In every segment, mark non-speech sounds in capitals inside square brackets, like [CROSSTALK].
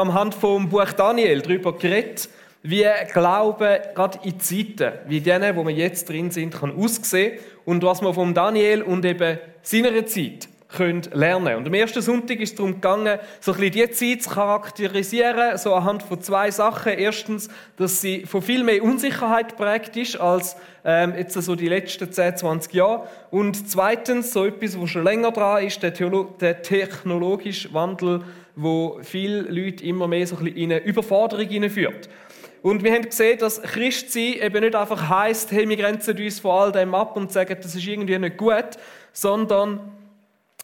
am Hand vom Buch Daniel darüber geredet, wie Glaube gerade in Zeiten wie denen, wo wir jetzt drin sind, kann aussehen und was man vom Daniel und eben seiner Zeit können lernen. Und am ersten Sonntag ist es darum gegangen, so ein bisschen die Zeit zu charakterisieren, so anhand von zwei Sachen. Erstens, dass sie von viel mehr Unsicherheit prägt ist als ähm, jetzt so die letzten 10, 20 Jahre. Und zweitens, so etwas, was schon länger dran ist, der, Theolo der technologische Wandel, wo viele Leute immer mehr so ein bisschen in eine Überforderung hineinführt. Und wir haben gesehen, dass Christsein eben nicht einfach heisst, hey, wir grenzen uns von all dem ab und sagen, das ist irgendwie nicht gut, sondern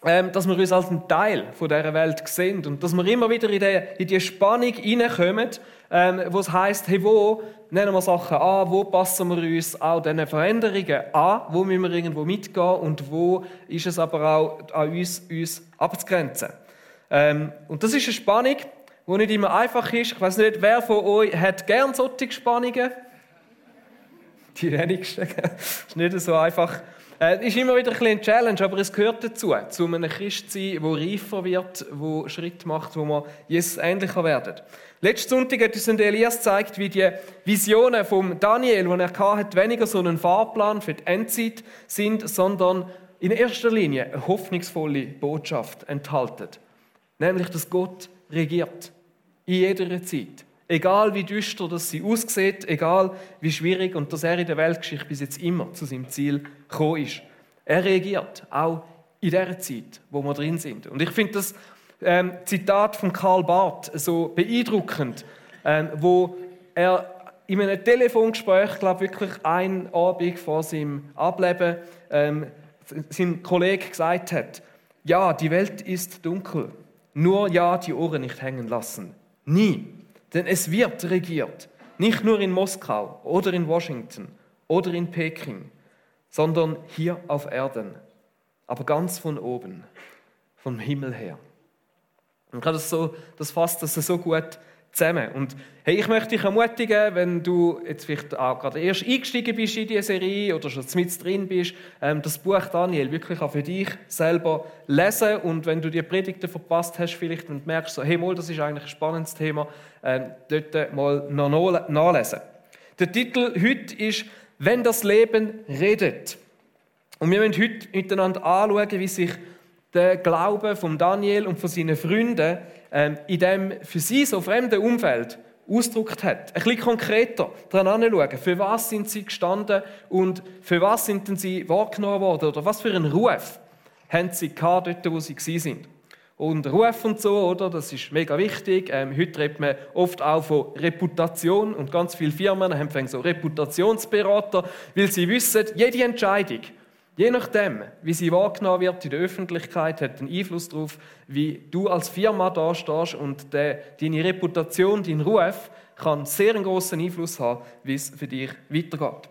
ähm, dass wir uns als ein Teil von dieser Welt sehen und dass wir immer wieder in die, in die Spannung hineinkommen, ähm, wo es heisst, hey, wo nehmen wir Sachen an, wo passen wir uns auch diesen Veränderungen an, wo müssen wir irgendwo mitgehen und wo ist es aber auch an uns, uns abzugrenzen. Ähm, und das ist eine Spannung, die nicht immer einfach ist. Ich weiß nicht, wer von euch hat gern solche Spannungen? Die wenigsten. das ist nicht so einfach. Es äh, ist immer wieder ein eine Challenge, aber es gehört dazu, zu einem Christsein, der reifer wird, wo Schritt macht, wo wir Jesus ähnlicher werden. Letzten Sonntag hat uns Elias gezeigt, wie die Visionen von Daniel, die er hatte, weniger so ein Fahrplan für die Endzeit sind, sondern in erster Linie eine hoffnungsvolle Botschaft enthalten. Nämlich, dass Gott regiert. In jeder Zeit. Egal wie düster das sie aussieht, egal wie schwierig und dass er in der Weltgeschichte bis jetzt immer zu seinem Ziel gekommen ist. Er reagiert, auch in der Zeit, wo wir drin sind. Und ich finde das ähm, Zitat von Karl Barth so beeindruckend, ähm, wo er in einem Telefongespräch, glaube wirklich ein Abend vor seinem Ableben, ähm, seinem Kollegen gesagt hat, ja, die Welt ist dunkel, nur ja, die Ohren nicht hängen lassen. Nie. Denn es wird regiert, nicht nur in Moskau oder in Washington oder in Peking, sondern hier auf Erden, aber ganz von oben, vom Himmel her. Und das, so, das fasst das so gut zusammen. Und hey, ich möchte dich ermutigen, wenn du jetzt vielleicht auch gerade erst eingestiegen bist in diese Serie oder schon mit drin bist, ähm, das Buch Daniel wirklich auch für dich selber lesen. Und wenn du die Predigten verpasst hast, vielleicht und merkst so, hey, mal, das ist eigentlich ein spannendes Thema, ähm, dort mal nachlesen. Der Titel heute ist «Wenn das Leben redet». Und wir wollen heute miteinander anschauen, wie sich der Glaube von Daniel und von seinen Freunden in dem für sie so fremden Umfeld ausgedrückt hat. Ein bisschen konkreter daran anschauen, für was sind sie gestanden und für was sind denn sie wahrgenommen worden oder was für einen Ruf haben sie gehabt, dort, wo sie sind. Und Ruf und so, oder? Das ist mega wichtig. Ähm, heute redet man oft auch von Reputation und ganz viele Firmen haben so Reputationsberater, weil sie wissen, jede Entscheidung, Je nachdem, wie sie wahrgenommen wird in der Öffentlichkeit, hat einen Einfluss darauf, wie du als Firma da stehst und de, deine Reputation, dein Ruf kann sehr einen großen Einfluss haben, wie es für dich weitergeht.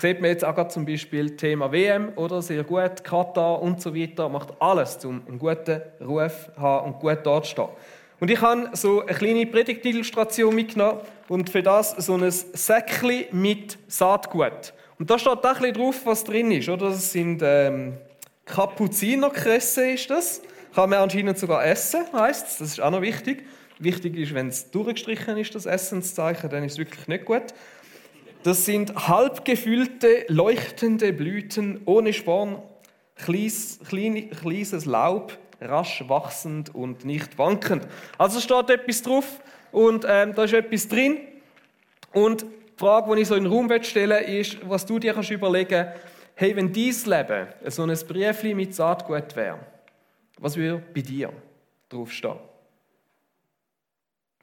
Sieht man jetzt auch zum Beispiel Thema WM oder sehr gut, Katar und so weiter, macht alles, um einen guten Ruf zu haben und gut dort zu stehen. Und ich habe so eine kleine Predigtillustration mitgenommen und für das so ein Säckchen mit Saatgut. Und da steht auch ein drauf, was drin ist. Oder? Das sind ähm, Kapuzinerkresse, ist das. Kann man anscheinend sogar essen, es. Das ist auch noch wichtig. Wichtig ist, wenn es durchgestrichen ist, das Essenszeichen, dann ist es wirklich nicht gut. Das sind halb gefüllte, leuchtende Blüten ohne Sporn, kleines, kleines Laub, rasch wachsend und nicht wankend. Also steht etwas drauf und ähm, da ist etwas drin. Und die Frage, die ich so in den Raum stellen ist, was du dir kannst überlegen hey, wenn dein Leben so ein Briefchen mit Saatgut wäre, was würde bei dir draufstehen?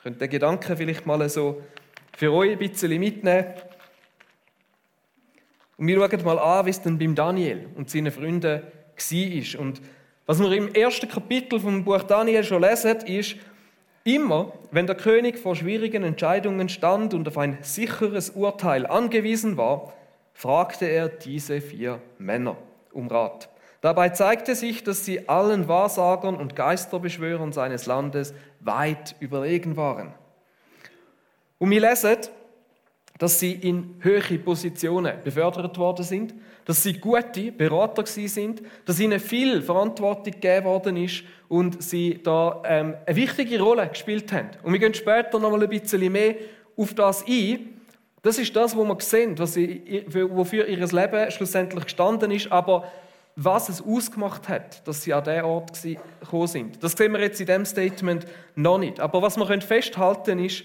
Könnt den Gedanken vielleicht mal so für euch ein bisschen mitnehmen. Und wir schauen mal an, wie es dann beim Daniel und seinen Freunden war. Und was wir im ersten Kapitel vom Buch Daniel schon lesen, ist, Immer, wenn der König vor schwierigen Entscheidungen stand und auf ein sicheres Urteil angewiesen war, fragte er diese vier Männer um Rat. Dabei zeigte sich, dass sie allen Wahrsagern und Geisterbeschwörern seines Landes weit überlegen waren. Und wir lesen, dass sie in höhere Positionen befördert worden sind, dass sie gute Berater sind, dass ihnen viel Verantwortung gegeben worden ist und sie da ähm, eine wichtige Rolle gespielt haben. Und wir gehen später noch mal ein bisschen mehr auf das ein. Das ist das, was wir sehen, was sie, wofür ihr Leben schlussendlich gestanden ist, aber was es ausgemacht hat, dass sie an diesen Ort gekommen sind. Das sehen wir jetzt in diesem Statement noch nicht. Aber was wir festhalten können, ist,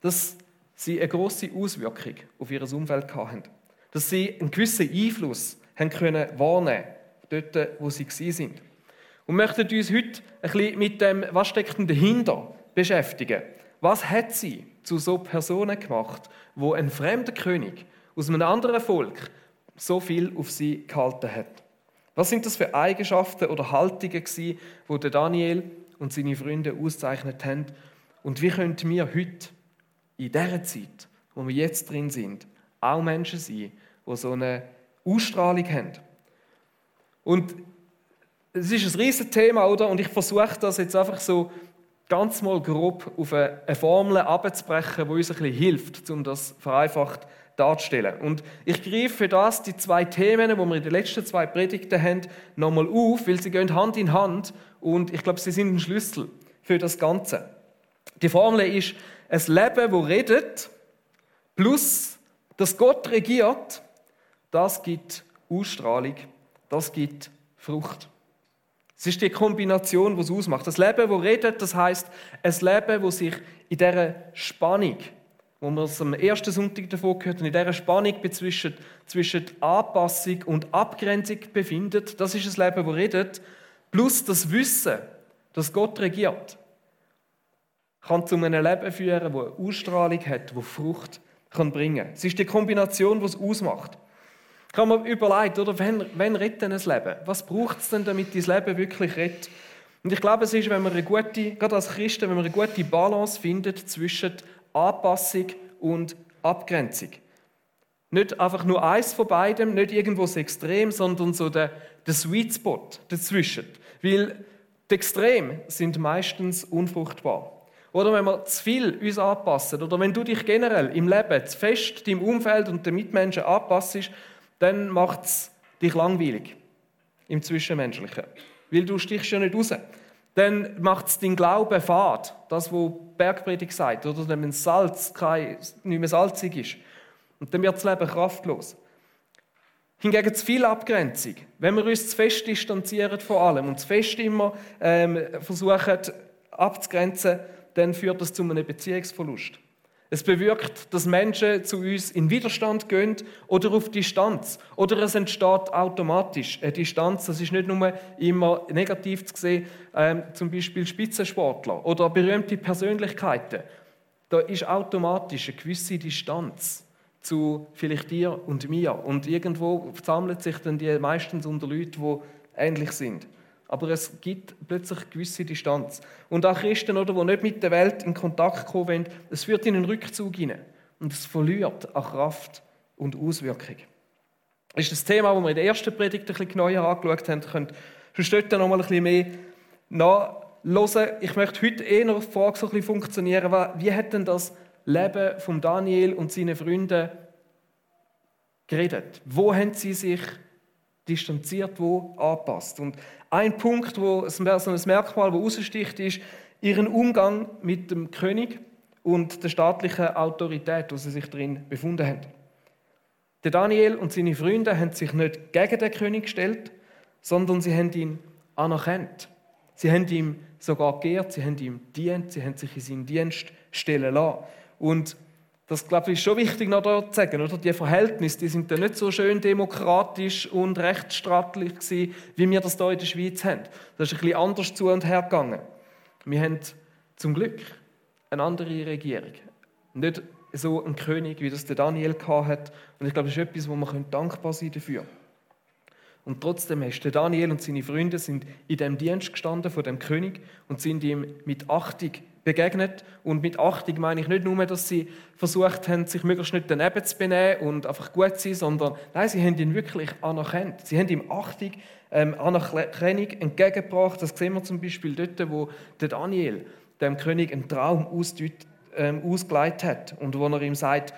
dass sie eine große Auswirkung auf ihr Umfeld hatten. Dass sie einen gewissen Einfluss haben können wahrnehmen dort, wo sie sind. Und möchten uns heute ein bisschen mit dem, was steckt dahinter, beschäftigen. Was hat sie zu so Personen gemacht, wo ein fremder König aus einem anderen Volk so viel auf sie gehalten hat? Was sind das für Eigenschaften oder Haltungen die Daniel und seine Freunde auszeichnet haben? Und wie können wir heute in dieser Zeit, wo wir jetzt drin sind, auch Menschen sein, die so eine Ausstrahlung haben? Und es ist ein riesiges Thema, oder? Und ich versuche das jetzt einfach so ganz mal grob auf eine Formel abzubrechen, die uns ein bisschen hilft, um das vereinfacht darzustellen. Und ich greife für das die zwei Themen, die wir in den letzten zwei Predigten haben, nochmal auf, weil sie gehen Hand in Hand und ich glaube, sie sind ein Schlüssel für das Ganze. Die Formel ist ein Leben, wo redet, plus dass Gott regiert, das gibt Ausstrahlung, das gibt Frucht. Es ist die Kombination, die es ausmacht. Das Leben, das redet, das heißt ein Leben, das sich in dieser Spannung wo wir es am ersten Sonntag davon gehört haben, in dieser Spannung zwischen, zwischen Anpassung und Abgrenzung befindet. Das ist das Leben, das redet. Plus das Wissen, dass Gott regiert, kann zu einem Leben führen, das eine Ausstrahlung hat, das Frucht kann bringen kann. Es ist die Kombination, die es ausmacht. Ich habe mir überlegt, oder, wenn, wenn rettet ein Leben? Was braucht es denn, damit dein Leben wirklich rettet? Und ich glaube, es ist, wenn man eine gute, gerade als Christen, wenn man eine gute Balance findet zwischen Anpassung und Abgrenzung. Nicht einfach nur eins von beidem, nicht irgendwo das Extrem, sondern so der, der Sweet Spot dazwischen. Weil die Extreme sind meistens unfruchtbar. Oder wenn wir zu viel uns anpassen, oder wenn du dich generell im Leben zu fest deinem Umfeld und den Mitmenschen anpasst, dann macht es dich langweilig im Zwischenmenschlichen. Weil du stichst ja nicht raus dann macht es den Glauben fad. Das, was Bergpredigt sagt, oder wenn Salz kein, nicht mehr salzig ist. Und dann wird das Leben kraftlos. Hingegen zu viel Abgrenzung. Wenn wir uns zu fest distanzieren von allem und zu fest immer ähm, versuchen abzugrenzen, dann führt das zu einem Beziehungsverlust. Es bewirkt, dass Menschen zu uns in Widerstand gehen oder auf Distanz. Oder es entsteht automatisch eine Distanz. Das ist nicht nur immer negativ zu sehen, ähm, zum Beispiel Spitzensportler oder berühmte Persönlichkeiten. Da ist automatisch eine gewisse Distanz zu vielleicht dir und mir. Und irgendwo sammelt sich dann die meistens unter Leuten, die ähnlich sind aber es gibt plötzlich gewisse Distanz. Und auch Christen, oder, die nicht mit der Welt in Kontakt kommen wollen, es führt in einen Rückzug hinein. Und es verliert an Kraft und Auswirkung. Das ist das Thema, das wir in der ersten Predigt ein bisschen genauer angeschaut haben. Ihr könnt sonst dort noch mal ein bisschen mehr nachhören. Ich möchte heute eher noch die Frage so ein bisschen funktionieren, wie hat denn das Leben von Daniel und seinen Freunden geredet? Wo haben sie sich distanziert, wo anpasst? Und ein Punkt, wo so ein Merkmal, das raussticht, ist ihren Umgang mit dem König und der staatlichen Autorität, wo sie sich drin befunden haben. Der Daniel und seine Freunde haben sich nicht gegen den König gestellt, sondern sie haben ihn anerkannt. Sie haben ihm sogar geehrt, sie haben ihm dient, sie haben sich in seinen Dienst stellen lassen. Und das glaube ich ist schon wichtig noch zu sagen, oder? Die Verhältnisse, die sind dann nicht so schön demokratisch und rechtsstaatlich gewesen, wie wir das hier in der Schweiz haben. Das ist ein bisschen anders zu und her gegangen. Wir haben zum Glück eine andere Regierung. Nicht so ein König, wie das der Daniel hat. Und ich glaube, das ist etwas, wo man dankbar sein dafür. Und trotzdem ist der Daniel und seine Freunde sind in dem Dienst gestanden von dem König und sind ihm mit Achtung begegnet. Und mit Achtung meine ich nicht nur, dass sie versucht haben, sich möglichst nicht daneben zu benehmen und einfach gut zu sein, sondern nein, sie haben ihn wirklich anerkannt. Sie haben ihm Achtung, ähm, Anerkennung entgegengebracht. Das sehen wir zum Beispiel dort, wo der Daniel dem König einen Traum ähm, ausgeleitet hat und wo er ihm sagt,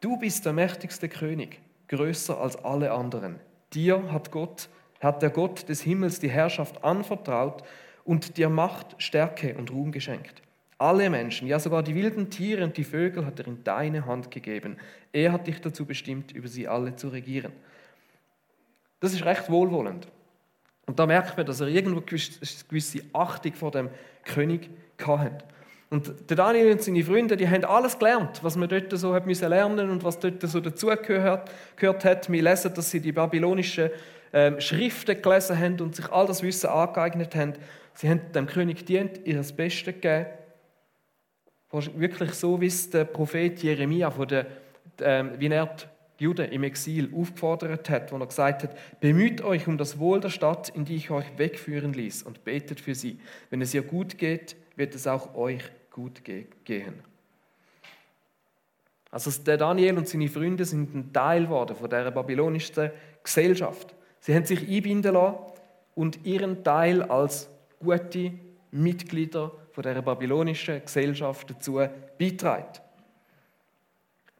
Du bist der mächtigste König, größer als alle anderen. Dir hat Gott, hat der Gott des Himmels die Herrschaft anvertraut und dir Macht, Stärke und Ruhm geschenkt. Alle Menschen, ja sogar die wilden Tiere und die Vögel hat er in deine Hand gegeben. Er hat dich dazu bestimmt, über sie alle zu regieren. Das ist recht wohlwollend. Und da merkt man, dass er irgendwo eine gewisse Achtung vor dem König hatte. Und der Daniel und seine Freunde, die haben alles gelernt, was man dort so hat müssen lernen und was dort so dazugehört gehört hat. Wir lesen, dass sie die babylonischen ähm, Schriften gelesen haben und sich all das Wissen angeeignet haben. Sie haben dem König dient, ihr das Beste gegeben. Wirklich so, wie es der Prophet Jeremia, von der, ähm, wie er die Juden im Exil aufgefordert hat, wo er gesagt hat, bemüht euch um das Wohl der Stadt, in die ich euch wegführen ließ und betet für sie. Wenn es ihr gut geht, wird es auch euch gut gehen. Also der Daniel und seine Freunde sind ein Teil geworden von der babylonischen Gesellschaft. Sie haben sich einbinden lassen und ihren Teil als gute Mitglieder von der babylonischen Gesellschaft dazu beitragen.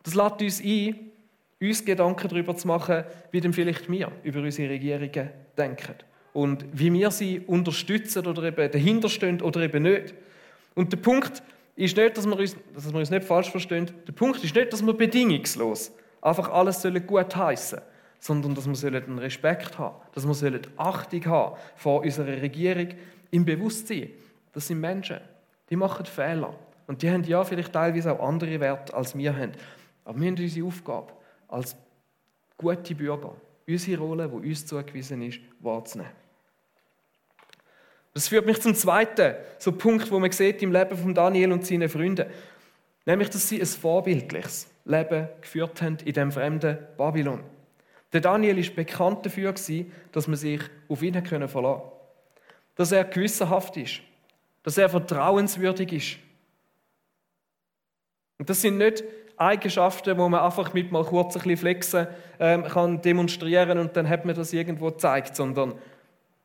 Das lädt uns ein, uns Gedanken darüber zu machen, wie denn vielleicht wir über unsere Regierungen denken und wie wir sie unterstützen oder eben dahinterstehen oder eben nicht. Und der Punkt ist nicht, dass wir uns, dass wir uns nicht falsch verstehen, der Punkt ist nicht, dass wir bedingungslos einfach alles gut heißen sondern dass wir einen Respekt haben, dass wir Achtung haben vor unserer Regierung im Bewusstsein. Das sind Menschen, die machen Fehler. Und die haben ja vielleicht teilweise auch andere Werte, als wir haben. Aber wir haben unsere Aufgabe, als gute Bürger, unsere Rolle, die uns zugewiesen ist, wahrzunehmen. Das führt mich zum zweiten so Punkt, wo man sieht im Leben von Daniel und seinen Freunden, nämlich, dass sie ein vorbildliches Leben geführt haben in dem fremden Babylon. Der Daniel ist bekannt dafür, dass man sich auf ihn verlassen konnte. Dass er gewissenhaft ist, dass er vertrauenswürdig ist. Und das sind nicht Eigenschaften, wo man einfach mit mal kurz ein bisschen flexen ähm, kann demonstrieren und dann hat man das irgendwo gezeigt, sondern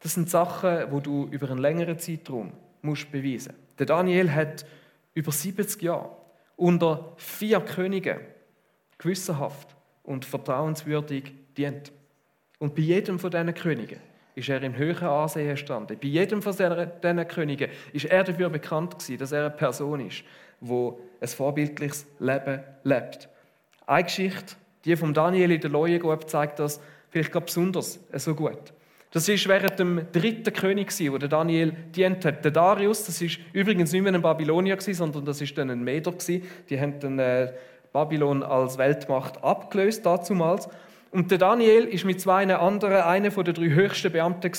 das sind Sachen, wo du über einen längeren Zeitraum musst beweisen. Der Daniel hat über 70 Jahre unter vier Königen gewissenhaft und vertrauenswürdig dient. Und bei jedem von diesen Königen ist er im höheren Ansehen gestanden. Bei jedem von diesen Königen ist er dafür bekannt gewesen, dass er eine Person ist, wo ein vorbildliches Leben lebt. Eine Geschichte, die von Daniel in der Leuengrube zeigt das vielleicht besonders so gut. Das ist während dem dritten König, wo der Daniel dient hat. Der Darius, das ist übrigens nicht mehr ein Babylonier, sondern das ist dann ein Meder. Die haben dann äh, Babylon als Weltmacht abgelöst, dazumals. Und der Daniel ist mit zwei anderen einer der drei höchsten Beamten.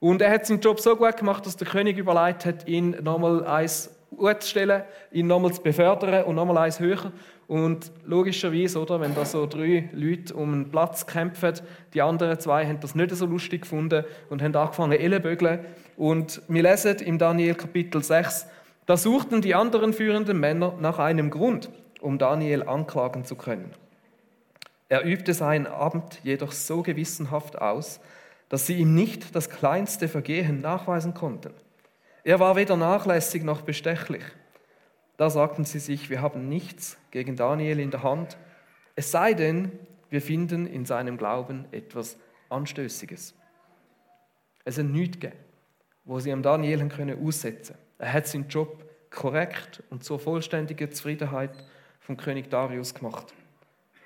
Und er hat seinen Job so gut gemacht, dass der König überlegt hat, ihn nochmal eins zu stellen, ihn nochmal zu befördern und nochmal eins höher. Und logischerweise, oder, wenn da so drei Leute um einen Platz kämpfen, die anderen zwei haben das nicht so lustig gefunden und haben angefangen Ellenbögeln. Und wir lesen im Daniel Kapitel 6, da suchten die anderen führenden Männer nach einem Grund, um Daniel anklagen zu können. Er übte sein Amt jedoch so gewissenhaft aus, dass sie ihm nicht das kleinste Vergehen nachweisen konnten. Er war weder nachlässig noch bestechlich. Da sagten sie sich, wir haben nichts gegen Daniel in der Hand, es sei denn, wir finden in seinem Glauben etwas Anstößiges. Es hat nichts wo sie am Daniel können aussetzen Er hat seinen Job korrekt und zur vollständigen Zufriedenheit vom König Darius gemacht.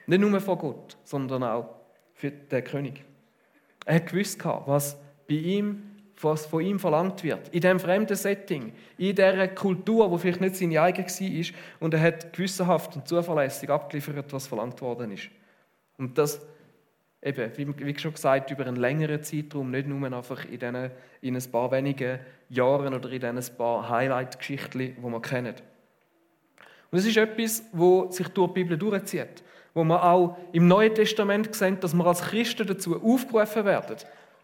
Nicht nur vor Gott, sondern auch für den König. Er hat gewusst, was bei ihm was von ihm verlangt wird. In diesem fremden Setting, in dieser Kultur, wo vielleicht nicht seine eigene war. Und er hat gewissenhaft und zuverlässig abgeliefert, was verlangt worden ist. Und das eben, wie schon gesagt, über einen längeren Zeitraum, nicht nur einfach in, diesen, in ein paar wenigen Jahren oder in diesen paar Highlight-Geschichten, die wir kennen. Und es ist etwas, das sich durch die Bibel durchzieht. Wo wir auch im Neuen Testament sehen, dass wir als Christen dazu aufgerufen werden,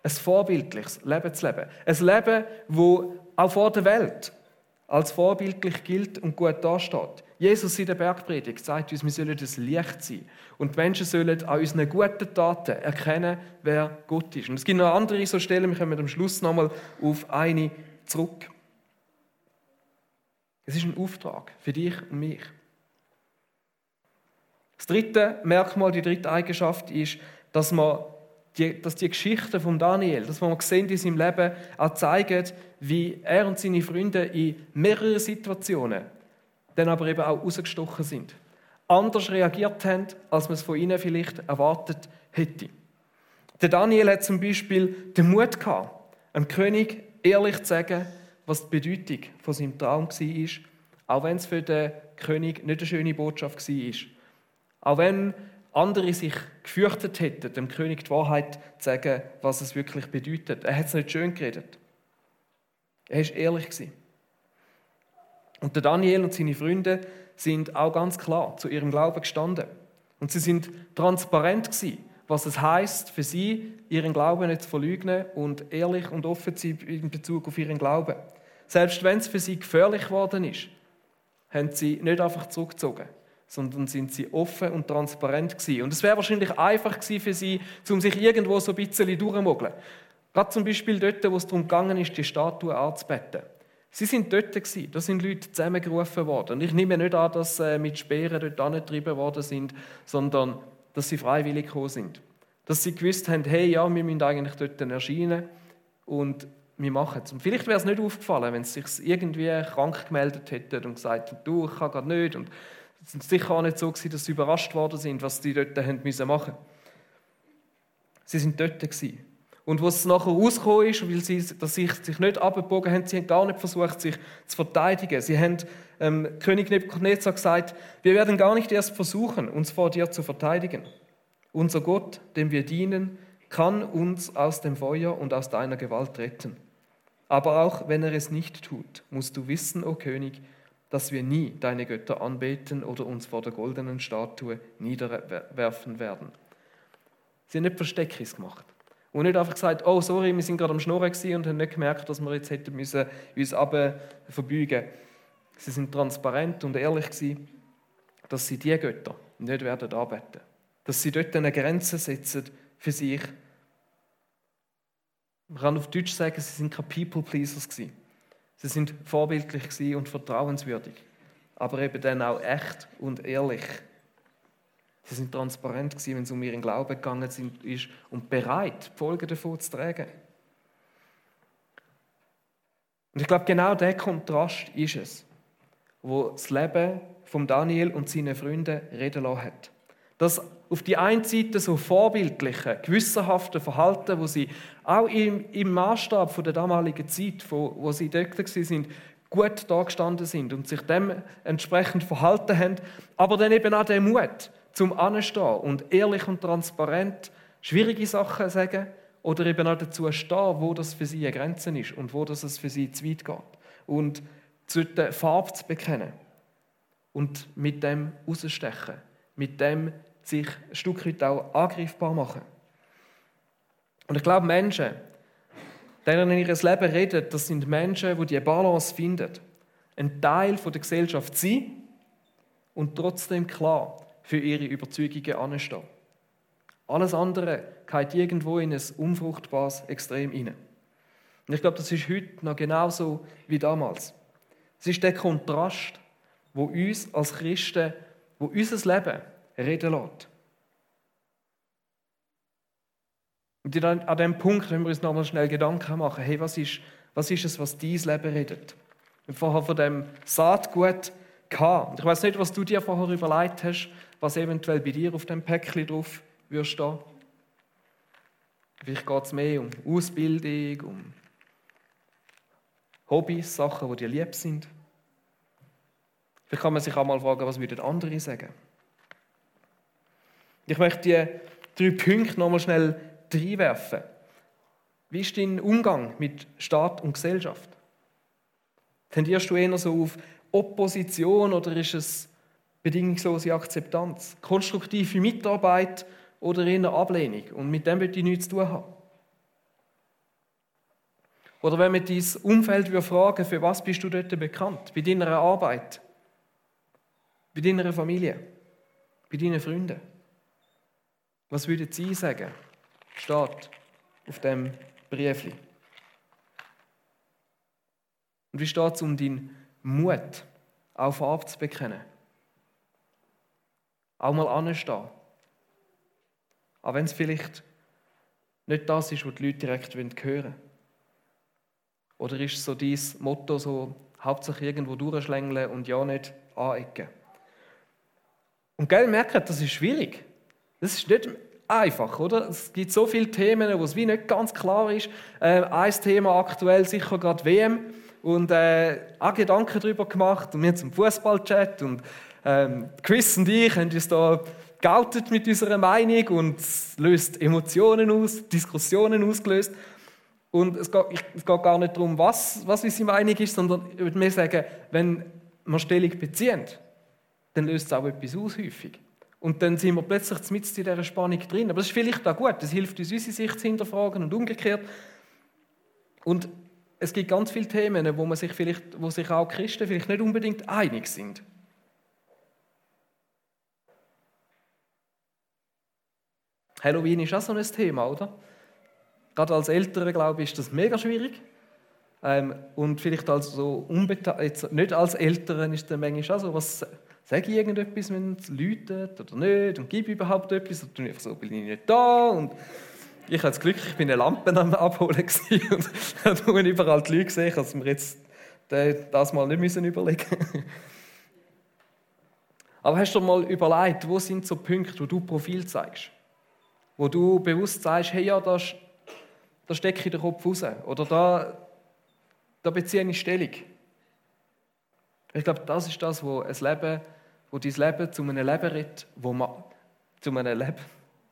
ein vorbildliches Leben zu leben. Ein Leben, das auch vor der Welt als vorbildlich gilt und gut dasteht. Jesus in der Bergpredigt sagt uns, wir sollen das Licht sein. Und die Menschen sollen an unseren guten Taten erkennen, wer Gott ist. Und es gibt noch andere so Stellen, wir kommen am Schluss nochmal auf eine zurück. Es ist ein Auftrag für dich und mich. Das dritte Merkmal, die dritte Eigenschaft ist, dass, man die, dass die Geschichte von Daniel, das, was wir in seinem Leben, auch zeigen, wie er und seine Freunde in mehreren Situationen dann aber eben auch rausgestochen sind. Anders reagiert haben, als man es von ihnen vielleicht erwartet hätte. Der Daniel hat zum Beispiel den Mut gehabt, einem König ehrlich zu sagen, was die Bedeutung von seinem Traum war, auch wenn es für den König nicht eine schöne Botschaft war. Auch wenn andere sich gefürchtet hätten, dem König die Wahrheit zu sagen, was es wirklich bedeutet. Er hat es nicht schön geredet. Er war ehrlich. Und der Daniel und seine Freunde sind auch ganz klar zu ihrem Glauben gestanden. Und sie sind transparent gewesen, was es heißt für sie, ihren Glauben nicht zu verleugnen und ehrlich und offen zu sein in Bezug auf ihren Glauben. Selbst wenn es für sie gefährlich geworden ist, haben sie nicht einfach zurückgezogen, sondern sind sie offen und transparent gewesen. Und es wäre wahrscheinlich einfach gewesen für sie, um sich irgendwo so ein bisschen durchzumogeln. Gerade zum Beispiel dort, wo es darum gegangen ist, die Statue anzubeten. Sie sind dort gewesen. Da sind Leute zusammengerufen worden. Und ich nehme nicht an, dass sie äh, mit Speeren dort angetrieben worden sind, sondern dass sie freiwillig gekommen sind. Dass sie gewusst haben, hey, ja, wir müssen eigentlich dort erscheinen und wir machen es. Und vielleicht wäre es nicht aufgefallen, wenn sie sich irgendwie krank gemeldet hätten und gesagt hätten, du, ich kann gerade nicht. Und es ist sicher auch nicht so gewesen, dass sie überrascht worden sind, was sie dort machen. Sie sind dort gewesen. Und was nachher rausgekommen ist, weil sie sie sich nicht abgebogen haben, sie haben gar nicht versucht, sich zu verteidigen. Sie haben ähm, König Nebuchadnezzar gesagt, wir werden gar nicht erst versuchen, uns vor dir zu verteidigen. Unser Gott, dem wir dienen, kann uns aus dem Feuer und aus deiner Gewalt retten. Aber auch wenn er es nicht tut, musst du wissen, o König, dass wir nie deine Götter anbeten oder uns vor der goldenen Statue niederwerfen werden. Sie haben nicht Versteckis gemacht. Und nicht einfach gesagt, oh sorry, wir sind gerade am Schnurren und haben nicht gemerkt, dass wir jetzt hätten müssen uns verbeugen Sie sind transparent und ehrlich gewesen, dass sie die Götter nicht werden arbeiten. Dass sie dort eine Grenze setzen für sich. Man kann auf Deutsch sagen, sie sind keine People-Pleasers gewesen. Sie sind vorbildlich und vertrauenswürdig, aber eben dann auch echt und ehrlich. Sie sind transparent gewesen, wenn es um ihren Glauben gegangen ist und bereit, die Folgen davon zu tragen. Und ich glaube, genau der Kontrast ist es, wo das Leben von Daniel und seinen Freunden reden lassen hat. Das auf die einen Seite so vorbildliche, gewissenhafte Verhalten, wo sie auch im, im Maßstab der damaligen Zeit, wo, wo sie dort sind, gut dargestanden sind und sich dem entsprechend verhalten haben, aber dann eben auch der Mut, zum Anstehen und ehrlich und transparent schwierige Sachen sagen oder eben auch dazu stehen, wo das für sie eine Grenze ist und wo das es für sie zu weit geht. Und zu der Farbe zu bekennen und mit dem rausstechen, mit dem sich ein Stück weit auch angreifbar machen. Und ich glaube, Menschen, denen in ihr Leben reden, das sind Menschen, die die Balance finden, ein Teil der Gesellschaft sind und trotzdem klar für ihre Überzeugungen anstehen. Alles andere geht irgendwo in ein unfruchtbares Extrem hinein. Und ich glaube, das ist heute noch genauso wie damals. Es ist der Kontrast, wo uns als Christen, wo unser Leben reden lässt. Und an dem Punkt können wir uns nochmal schnell Gedanken machen, hey, was ist, was ist es, was dein Leben redet? Wir haben vorher von dem Saatgut gehabt. Ich weiß nicht, was du dir vorher überlegt hast, was eventuell bei dir auf dem Päckchen drauf würde stehen. Vielleicht geht es mehr um Ausbildung, um Hobbys, Sachen, die dir lieb sind. Vielleicht kann man sich auch mal fragen, was würden andere sagen. Ich möchte die drei Punkte nochmal schnell reinwerfen. Wie ist dein Umgang mit Staat und Gesellschaft? Tendierst du eher so auf Opposition oder ist es bedingungslose Akzeptanz? Konstruktive Mitarbeit oder eher Ablehnung? Und mit dem würde ich nichts zu tun haben. Oder wenn man dein Umfeld fragen für was bist du dort bekannt? Bei deiner Arbeit? Bei deiner Familie? Bei deinen Freunden? Was würden sie sagen? Steht auf dem Briefli. Und wie steht es um deinen Mut, auf Farbe zu bekennen? Auch mal anstehen. Auch wenn es vielleicht nicht das ist, was die Leute direkt hören wollen. Oder ist so dieses Motto so, hauptsächlich irgendwo durchschlängeln und ja nicht anecken? Und gell, merkt, das ist schwierig. Das ist nicht einfach, oder? Es gibt so viele Themen, wo es wie nicht ganz klar ist. Äh, ein Thema aktuell sicher gerade WM und äh, auch Gedanken darüber gemacht und wir zum Fußballchat und ähm, Chris und ich haben uns da geoutet mit unserer Meinung und es löst Emotionen aus, Diskussionen ausgelöst. Und es geht, es geht gar nicht darum, was, was unsere Meinung ist, sondern ich würde mir sagen, wenn wir Stellung beziehen, dann löst es auch etwas aus häufig. Und dann sind wir plötzlich mit in dieser Spannung drin. Aber das ist vielleicht auch gut, das hilft uns, unsere Sicht zu hinterfragen und umgekehrt. Und es gibt ganz viele Themen, wo, man sich vielleicht, wo sich auch Christen vielleicht nicht unbedingt einig sind. Halloween ist auch so ein Thema, oder? Gerade als Eltern, glaube ich, ist das mega schwierig. Ähm, und vielleicht als so unbeteiligt, nicht als Eltern ist dann manchmal auch so, was sage ich irgendetwas, wenn es läutet oder nicht und gebe überhaupt etwas oder tue ich so, bin ich nicht da und ich habe das Glück, ich bin eine Lampe am Abholen [LAUGHS] und habe überall die Leute gesehen, dass wir jetzt das mal nicht müssen überlegen Aber hast du mal überlegt, wo sind so Punkte, wo du Profil zeigst? Wo du bewusst sagst, hey, ja, da, da stecke ich den Kopf raus. Oder da, da beziehe ich Stellung. Ich glaube, das ist das, was ein Leben wo dein Leben zu einem Leben rettet, wo man, zu einem Leben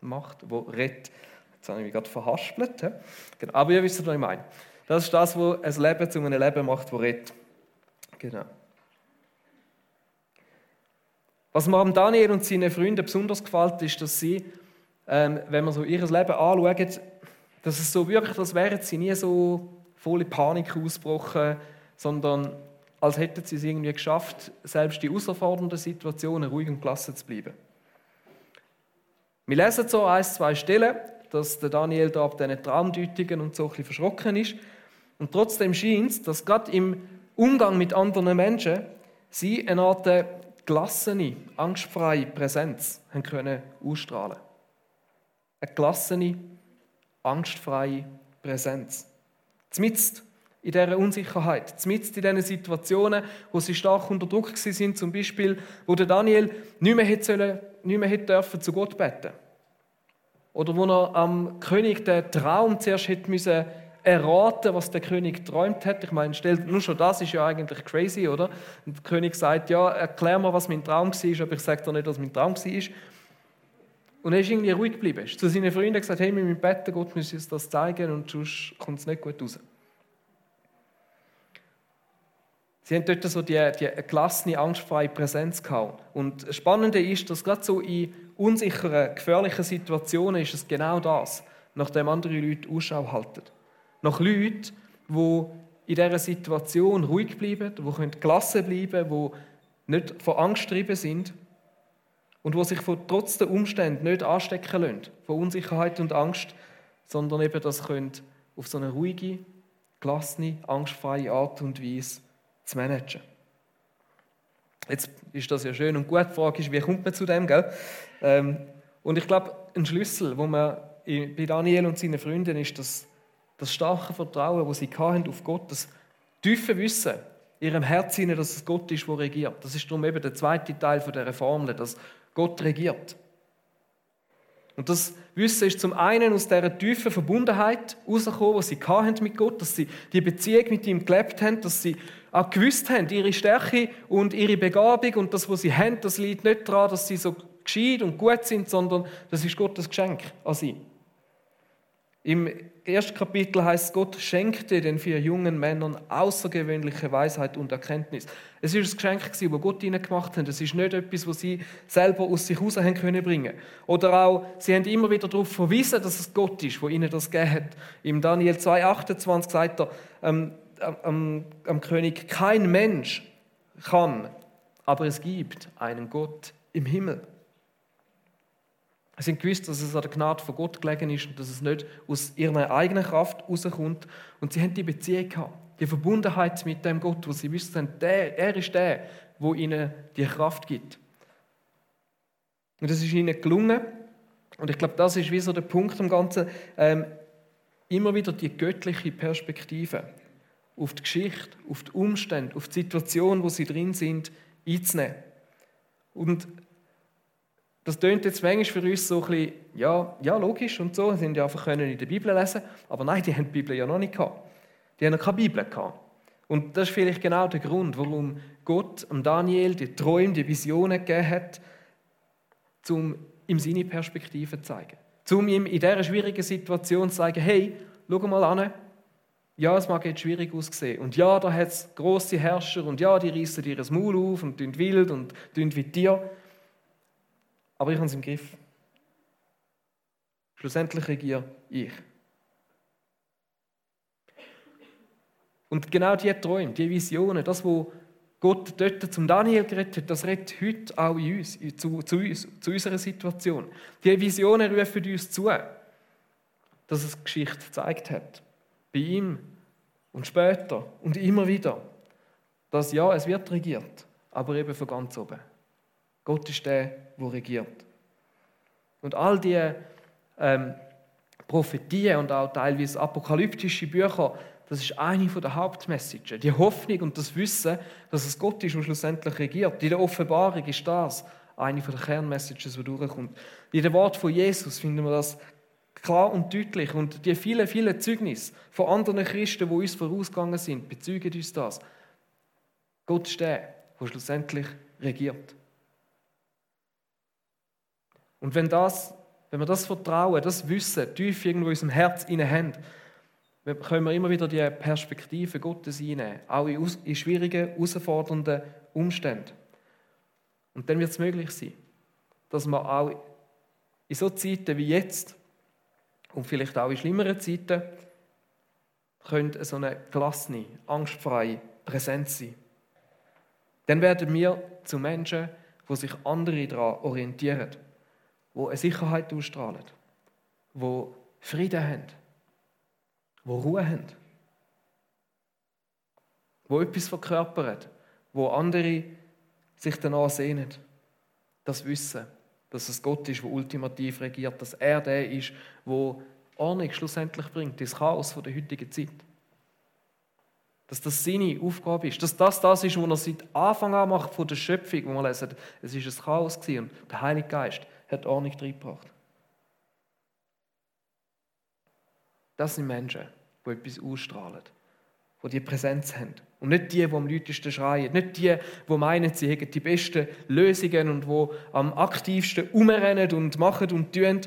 macht, wo rettet. Jetzt habe ich mich gerade verhaspelt. Genau. Aber ihr wisst, was ich meine. Das ist das, was ein Leben zu einem Leben macht, wo rettet. Genau. Was mir am Daniel und seinen Freunden besonders gefällt, ist, dass sie, ähm, wenn man so ihr Leben anschaut, dass es so wirklich, als wären sie nie so volle Panik ausgebrochen, sondern als hätten sie es irgendwie geschafft, selbst in herausfordernden Situationen ruhig und gelassen zu bleiben. Wir lesen so ein, zwei Stellen, dass der Daniel da ab diesen Traumdeutungen und so ein bisschen verschrocken ist. Und trotzdem scheint es, dass gerade im Umgang mit anderen Menschen sie eine Art gelassene, angstfreie Präsenz haben können ausstrahlen. Eine gelassene, angstfreie Präsenz. Zumindest in dieser Unsicherheit, mitten in diesen Situationen, wo sie stark unter Druck sind, zum Beispiel, wo der Daniel nicht mehr hätte, sollen, nicht mehr hätte dürfen zu Gott beten. Oder wo er am König den Traum zuerst hätte müssen erraten, was der König träumt hat. Ich meine, stellt, nur schon das ist ja eigentlich crazy, oder? Und der König sagt, ja, erklär mir, was mein Traum war, aber ich sage dir nicht, was mein Traum war. Und er ist irgendwie ruhig geblieben. Er ist zu seinen Freunden gesagt, hey, wir müssen beten, Gott muss uns das zeigen und sonst kommt es nicht gut raus. Sie haben dort so die, die gelassene, angstfreie Präsenz gehabt. Und das Spannende ist, dass gerade so in unsicheren, gefährlichen Situationen ist es genau das, nachdem andere Leute Ausschau halten. Nach Leuten, die in dieser Situation ruhig bleiben, die gelassen bleiben können, die nicht von Angst getrieben sind und die sich von, trotz der Umstände nicht anstecken lassen, von Unsicherheit und Angst, sondern eben das können auf so eine ruhige, gelassene, angstfreie Art und Weise zu managen. Jetzt ist das ja schön und gut. Die Frage ist, wie kommt man zu dem? Gell? Ähm, und ich glaube, ein Schlüssel, wo man bei Daniel und seinen Freunden ist, das, das starke Vertrauen, das sie hatten auf Gott, das tiefe Wissen in ihrem Herzen, dass es Gott ist, der regiert. Das ist darum eben der zweite Teil der Formel, dass Gott regiert. Und das Wissen ist zum einen aus dieser tiefen Verbundenheit herausgekommen, die sie mit Gott, dass sie die Beziehung mit ihm gelebt haben, dass sie auch gewusst haben, ihre Stärke und ihre Begabung und das, was sie haben, das liegt nicht daran, dass sie so gescheit und gut sind, sondern das ist Gottes Geschenk an sie. Im ersten Kapitel heißt Gott schenkte den vier jungen Männern außergewöhnliche Weisheit und Erkenntnis. Es ist ein Geschenk, das Gott ihnen gemacht hat. Es ist nicht etwas, was sie selber aus sich heraus haben können bringen. Oder auch, sie haben immer wieder darauf verwiesen, dass es Gott ist, wo ihnen das gegeben hat. Im Daniel 2,28 sagt er ähm, am, am König, kein Mensch kann, aber es gibt einen Gott im Himmel. Sie haben gewusst, dass es an der Gnade von Gott gelegen ist und dass es nicht aus ihrer eigenen Kraft rauskommt. Und sie haben die Beziehung gehabt, die Verbundenheit mit dem Gott, wo sie wussten, der, er ist der, wo ihnen die Kraft gibt. Und das ist ihnen gelungen. Und ich glaube, das ist wie so der Punkt am Ganzen. Ähm, immer wieder die göttliche Perspektive auf die Geschichte, auf die Umstände, auf die Situation, wo sie drin sind, einzunehmen. Und das tönt jetzt manchmal für uns so ein bisschen, ja, ja logisch und so, sie sind ja einfach in der Bibel lesen, aber nein, die haben die Bibel ja noch nicht gehabt. Die haben noch keine Bibel gehabt. Und das ist vielleicht genau der Grund, warum Gott Daniel die Träume, die Visionen gegeben hat, um ihm seine Perspektive zu zeigen. Um ihm in dieser schwierigen Situation zu sagen, hey, schau mal an, ja, es mag jetzt schwierig aussehen. Und ja, da hat es grosse Herrscher und ja, die reißen dir das Maul auf und tun wild und tun wie dir. Aber ich habe es im Griff. Schlussendlich regiere ich. Und genau diese Träume, diese Visionen, das, was Gott dort zum Daniel geredet hat, das redet heute auch in uns, zu, zu uns, zu unserer Situation. Diese Visionen rufen uns zu, dass es Geschichte gezeigt hat. Bei ihm und später und immer wieder. Dass ja, es wird regiert, aber eben von ganz oben. Gott ist der, der regiert. Und all diese ähm, Prophetien und auch teilweise apokalyptische Bücher, das ist eine der Hauptmessages. Die Hoffnung und das Wissen, dass es Gott ist, der schlussendlich regiert. In der Offenbarung ist das eine der Kernmessages, die durchkommt. In dem Wort von Jesus finden wir das klar und deutlich. Und die vielen, vielen Zeugnisse von anderen Christen, die uns vorausgegangen sind, bezeugen uns das. Gott ist der, der schlussendlich regiert. Und wenn, das, wenn wir das Vertrauen, das Wissen tief irgendwo in unserem Herz haben, können wir immer wieder die Perspektive Gottes einnehmen, auch in schwierigen, herausfordernden Umständen. Und dann wird es möglich sein, dass wir auch in so Zeiten wie jetzt und vielleicht auch in schlimmeren Zeiten können so eine gelassene, angstfreie Präsenz sein. Dann werden wir zu Menschen, wo sich andere daran orientieren wo eine Sicherheit ausstrahlen, wo Frieden haben, wo Ruhe haben, wo etwas verkörpern, wo andere sich danach sehnen. Das Wissen, dass es Gott ist, der ultimativ regiert, dass er der ist, wo Ordnung schlussendlich bringt, das Chaos der heutigen Zeit. Dass das seine Aufgabe ist, dass das das ist, was er seit Anfang an macht von der Schöpfung, wo man lesen, es ist ein Chaos gewesen und der Heilige Geist hat Ordnung reingebracht. Das sind Menschen, die etwas ausstrahlen, die die Präsenz haben. Und nicht die, die am lautesten schreien, nicht die, die meinen, sie hätten die besten Lösungen und die am aktivsten umrennen und machen und tun.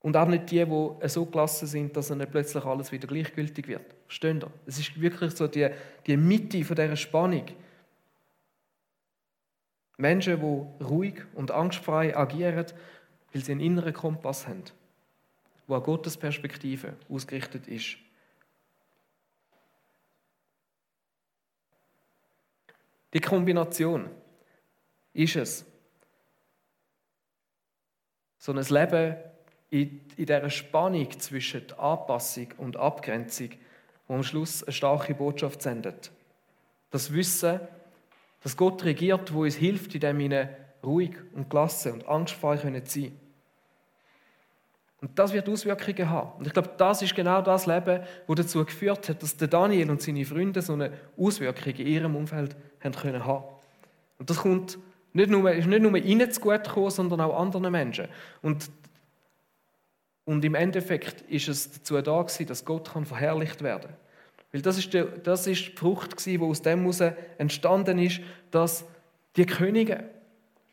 Und auch nicht die, die so gelassen sind, dass dann plötzlich alles wieder gleichgültig wird. Verstehen ihr? Es ist wirklich so die, die Mitte von dieser Spannung. Menschen, die ruhig und angstfrei agieren, weil sie einen inneren Kompass haben, wo an Gottes Perspektive ausgerichtet ist. Die Kombination ist es, so ein Leben in, in dieser Spannung zwischen Anpassung und Abgrenzung, wo am Schluss eine starke Botschaft sendet. Das Wissen, dass Gott regiert, wo uns hilft, indem wir ruhig und gelassen und angstfrei sein können. Und das wird Auswirkungen haben. Und ich glaube, das ist genau das Leben, das dazu geführt hat, dass Daniel und seine Freunde so eine Auswirkung in ihrem Umfeld haben können haben. Und das kommt nicht nur, ist nicht nur ihnen zu gut gekommen, sondern auch anderen Menschen. Und, und im Endeffekt ist es dazu da gewesen, dass Gott kann verherrlicht werden kann. Weil das ist, die, das ist die Frucht, die aus dem heraus entstanden ist, dass die Könige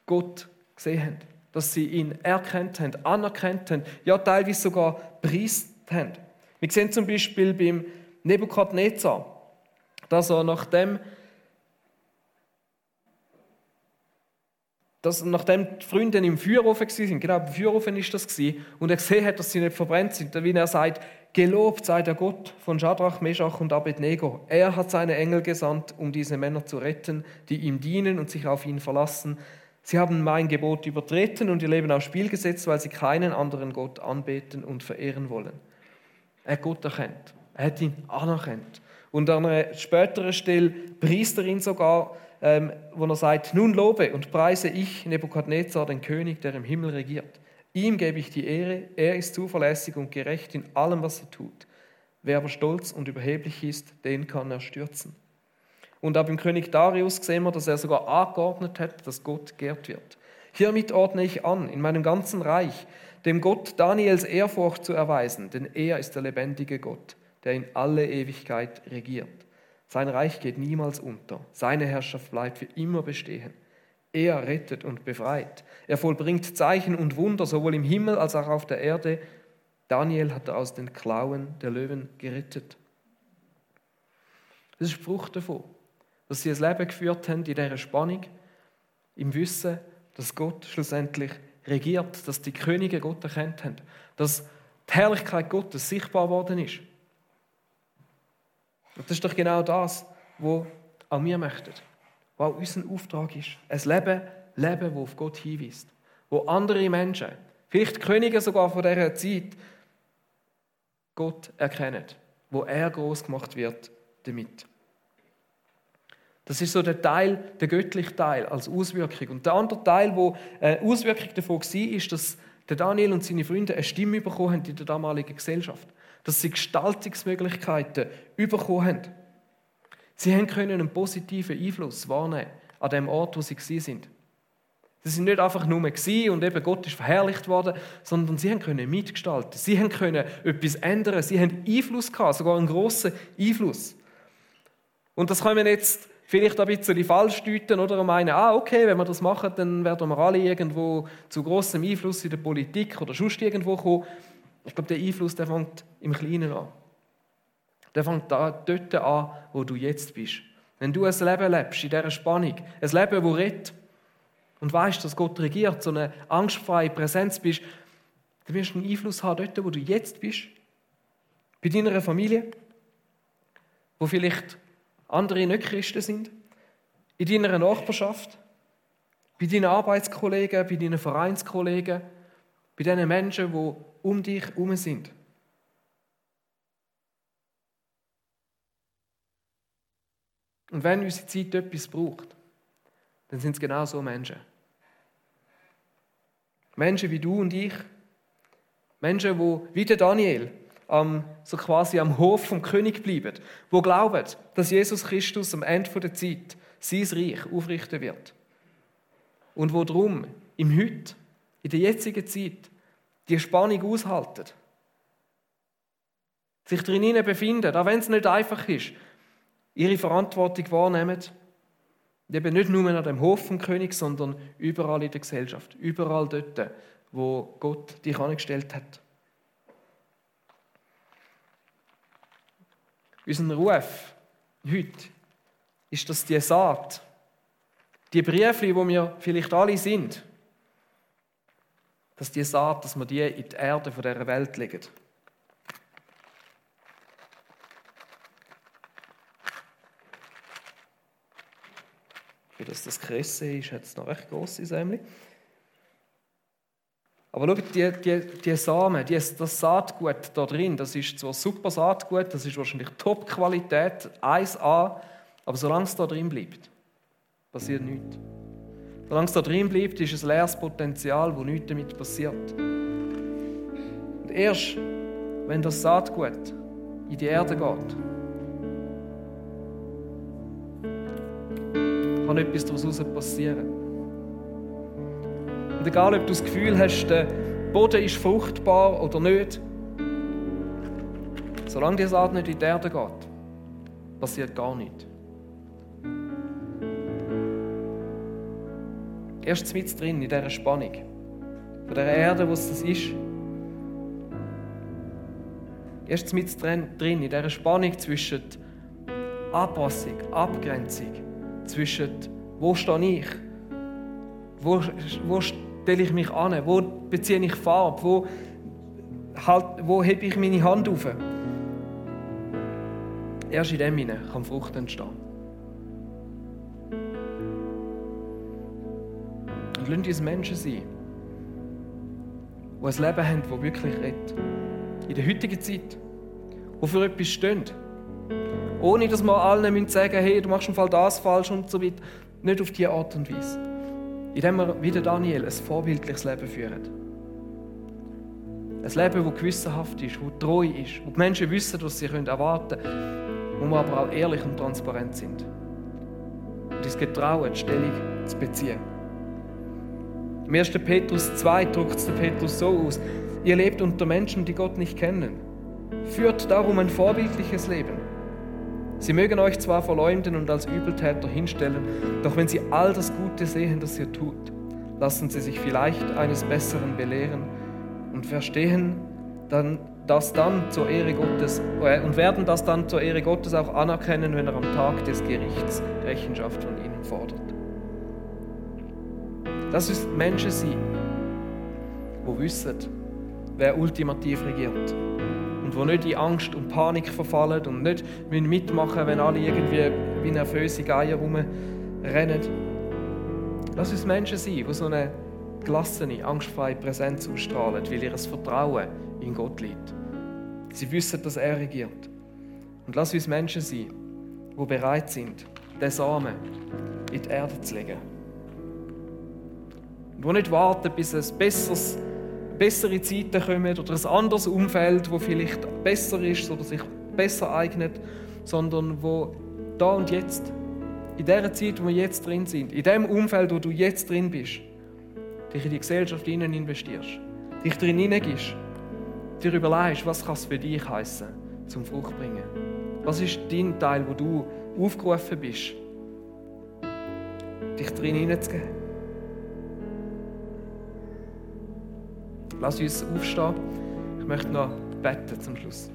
Gott gesehen haben. Dass sie ihn erkannt haben, anerkannt haben, ja teilweise sogar preist haben. Wir sehen zum Beispiel beim Nebukadnezar, dass er nachdem dass nachdem die Freunde im Feuerofen waren, genau, im Feuerofen ist das, und er gesehen hat, dass sie nicht verbrennt sind, wie er sagt, gelobt sei der Gott von Shadrach, Meshach und Abednego. Er hat seine Engel gesandt, um diese Männer zu retten, die ihm dienen und sich auf ihn verlassen. Sie haben mein Gebot übertreten und ihr Leben aufs Spiel gesetzt, weil sie keinen anderen Gott anbeten und verehren wollen. Er hat Gott erkennt. Er hat ihn anerkannt. Und an einer späteren Stelle preist er ihn sogar, ähm, wo er sagt, nun lobe und preise ich Nebukadnezar, den König, der im Himmel regiert. Ihm gebe ich die Ehre, er ist zuverlässig und gerecht in allem, was er tut. Wer aber stolz und überheblich ist, den kann er stürzen. Und auch beim König Darius sehen wir, dass er sogar angeordnet hat, dass Gott geehrt wird. Hiermit ordne ich an, in meinem ganzen Reich, dem Gott Daniels Ehrfurcht zu erweisen, denn er ist der lebendige Gott, der in alle Ewigkeit regiert. Sein Reich geht niemals unter, seine Herrschaft bleibt für immer bestehen. Er rettet und befreit. Er vollbringt Zeichen und Wunder sowohl im Himmel als auch auf der Erde. Daniel hat er aus den Klauen der Löwen gerettet. Das ist Frucht davon, dass sie ein Leben geführt haben in dieser Spannung, im Wissen, dass Gott schlussendlich regiert, dass die Könige Gott erkannt haben, dass die Herrlichkeit Gottes sichtbar worden ist. Und das ist doch genau das, was auch wir möchten, was auch unser Auftrag ist. Ein Leben, Leben, das auf Gott hinweist, wo andere Menschen, vielleicht Könige sogar von dieser Zeit, Gott erkennen, wo er groß gemacht wird damit. Das ist so der Teil, der göttliche Teil als Auswirkung. Und der andere Teil, wo äh, Auswirkung davon war, ist, dass Daniel und seine Freunde eine Stimme bekommen haben in der damaligen Gesellschaft. Dass sie Gestaltungsmöglichkeiten bekommen haben. Sie haben können einen positiven Einfluss wahrnehmen an dem Ort, wo sie sind. Sie sind nicht einfach nur gewesen und eben Gott ist verherrlicht worden, sondern sie haben können mitgestalten. Sie haben können etwas ändern. Sie haben Einfluss gehabt, sogar einen grossen Einfluss. Und das können wir jetzt vielleicht ein bisschen falsch deuten oder meinen, ah, okay, wenn wir das machen, dann werden wir alle irgendwo zu großem Einfluss in der Politik oder sonst irgendwo kommen. Ich glaube, der Einfluss, der fängt im Kleinen an. Der fängt da, dort an, wo du jetzt bist. Wenn du ein Leben lebst, in dieser Spannung, ein Leben, das redet und weißt, dass Gott regiert, so eine angstfreie Präsenz bist, dann wirst du einen Einfluss haben dort, wo du jetzt bist. Bei deiner Familie, wo vielleicht andere nicht Christen sind, in deiner Nachbarschaft, bei deinen Arbeitskollegen, bei deinen Vereinskollegen, bei den Menschen, die um dich herum sind. Und wenn unsere Zeit etwas braucht, dann sind es genau so Menschen. Menschen wie du und ich, Menschen, wo wie der Daniel am, so quasi am Hof vom König bleiben, wo glauben, dass Jesus Christus am Ende der Zeit sein Reich aufrichten wird. Und wo drum im Heute, in der jetzigen Zeit, die Spannung aushalten. Sich drinnen befinden, auch wenn es nicht einfach ist, ihre Verantwortung wahrnehmen. Eben nicht nur an dem Hof vom König, sondern überall in der Gesellschaft, überall dort, wo Gott dich angestellt hat. Unser Ruf heute ist, dass die Saat, die Briefe, wo wir vielleicht alle sind, dass die Saat, dass wir die in die Erde von dieser Welt legen. Für das das Kresse ist, hat es noch recht grosse Sämli. Aber schaut, die, die, die Samen, die, das Saatgut da drin, das ist zwar super Saatgut, das ist wahrscheinlich Top-Qualität, 1A, aber solange es da drin bleibt, passiert nichts. Solange es da drin bleibt, ist es leeres Potenzial, wo nichts damit passiert. Und erst, wenn das Saatgut in die Erde geht, kann etwas daraus passieren. Und egal, ob du das Gefühl hast, der Boden ist fruchtbar oder nicht, solange die Saat nicht in die Erde geht, passiert gar nichts. Erst mit drin, in dieser Spannung, von der Erde, wo es das ist. Erst mit drin, in dieser Spannung zwischen Anpassung, Abgrenzung, zwischen wo stehe ich, wo, wo stelle ich mich an? Wo beziehe ich Farbe? Wo, halt, wo hebe ich meine Hand auf? Erst in dem kann Frucht entstehen. Lasst uns Menschen sein, die ein Leben haben, das wirklich redet. In der heutigen Zeit, die für etwas stehen, Ohne dass wir allen sagen müssen, hey, du machst im Fall das falsch und so weiter. Nicht auf diese Art und Weise. Indem wir, wie der Daniel, ein vorbildliches Leben führen. Ein Leben, das gewissenhaft ist, das treu ist, wo die Menschen wissen, was sie erwarten können, wo wir aber auch ehrlich und transparent sind. Und uns getrauen, die Stellung zu beziehen. Im 1. Petrus 2 drückt es der Petrus so aus: Ihr lebt unter Menschen, die Gott nicht kennen. Führt darum ein vorbildliches Leben. Sie mögen euch zwar verleumden und als Übeltäter hinstellen, doch wenn sie all das Gute sehen, das ihr tut, lassen sie sich vielleicht eines Besseren belehren und verstehen dann das dann zur Ehre Gottes äh, und werden das dann zur Ehre Gottes auch anerkennen, wenn er am Tag des Gerichts Rechenschaft von ihnen fordert. Das ist Menschen sein, die wissen, wer ultimativ regiert und wo nicht in Angst und Panik verfallen und nicht mitmachen, wenn alle irgendwie wie nervöse Geier rumrennen. Lass uns Menschen sein, die so eine gelassene, angstfreie Präsenz ausstrahlen, weil ihr Vertrauen in Gott liegt. Sie wissen, dass er regiert. Und lass uns Menschen sein, die bereit sind, den Samen in die Erde zu legen. Die nicht warten, bis es besseres bessere Zeiten kommen oder ein anderes Umfeld, wo vielleicht besser ist oder sich besser eignet, sondern wo da und jetzt, in der Zeit, wo wir jetzt drin sind, in dem Umfeld, wo du jetzt drin bist, dich in die Gesellschaft hinein investierst, dich drin hineingibst, dir überlegst, was kann es für dich heißen, zum Frucht bringen. Was ist dein Teil, wo du aufgerufen bist, dich drin hineinzugeben? Lass uns aufstehen. Ich möchte noch beten zum Schluss.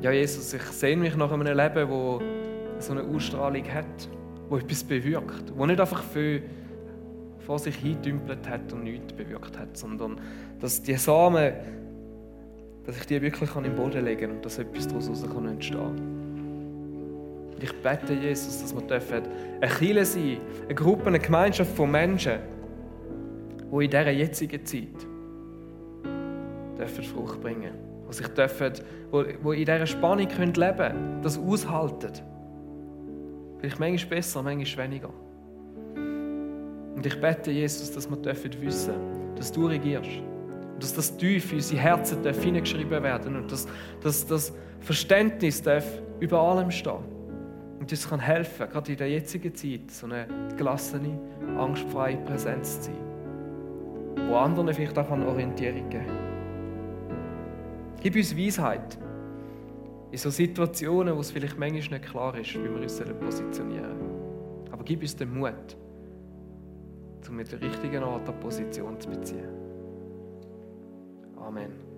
Ja, Jesus, ich sehe mich nach einem Leben, wo so eine Ausstrahlung hat, wo etwas bewirkt, wo nicht einfach für vor sich hintümpelt hat und nichts bewirkt hat, sondern dass die Samen, dass ich die wirklich in den Boden legen kann und dass etwas daraus entstehen kann. Ich bete, Jesus, dass wir dürfen eine Kirche sein, eine Gruppe, eine Gemeinschaft von Menschen, die in dieser jetzigen Zeit dürfen Frucht bringen die sich dürfen, wo in dieser Spannung leben können, das aushalten. Vielleicht manchmal besser, manchmal weniger. Und ich bete, Jesus, dass wir dürfen wissen, dass du regierst. Und dass das tief in unsere Herzen hineingeschrieben werden und dass, dass das Verständnis darf über allem stehen und uns kann helfen, gerade in der jetzigen Zeit, so eine gelassene, angstfreie Präsenz zu sein, wo anderen vielleicht auch Orientierung geben kann. Gib uns Weisheit in so Situationen, wo es vielleicht manchmal nicht klar ist, wie wir uns positionieren Aber gib uns den Mut, um mit der richtigen Art der Position zu beziehen. Amen.